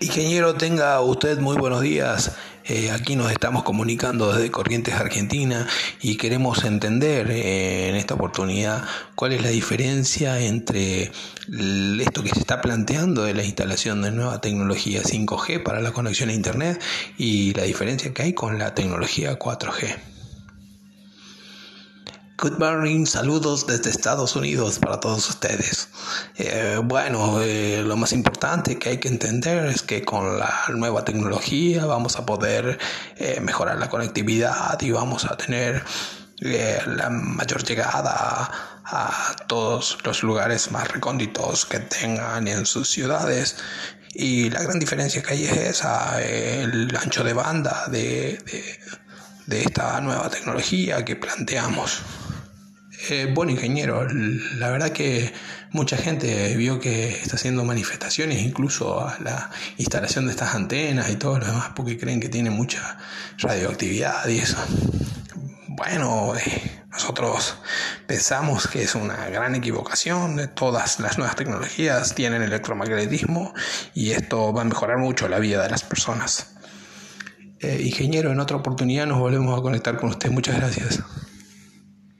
Ingeniero, tenga usted muy buenos días. Eh, aquí nos estamos comunicando desde Corrientes Argentina y queremos entender eh, en esta oportunidad cuál es la diferencia entre esto que se está planteando de la instalación de nueva tecnología 5G para la conexión a Internet y la diferencia que hay con la tecnología 4G. Good morning, saludos desde Estados Unidos para todos ustedes. Eh, bueno, eh, lo más importante que hay que entender es que con la nueva tecnología vamos a poder eh, mejorar la conectividad y vamos a tener la mayor llegada a todos los lugares más recónditos que tengan en sus ciudades. Y la gran diferencia que hay es el ancho de banda de, de esta nueva tecnología que planteamos. Eh, ingeniero, la verdad que mucha gente vio que está haciendo manifestaciones, incluso a la instalación de estas antenas y todo lo demás, porque creen que tiene mucha radioactividad y eso. Bueno, eh, nosotros pensamos que es una gran equivocación. Todas las nuevas tecnologías tienen electromagnetismo y esto va a mejorar mucho la vida de las personas. Eh, ingeniero, en otra oportunidad nos volvemos a conectar con usted. Muchas gracias.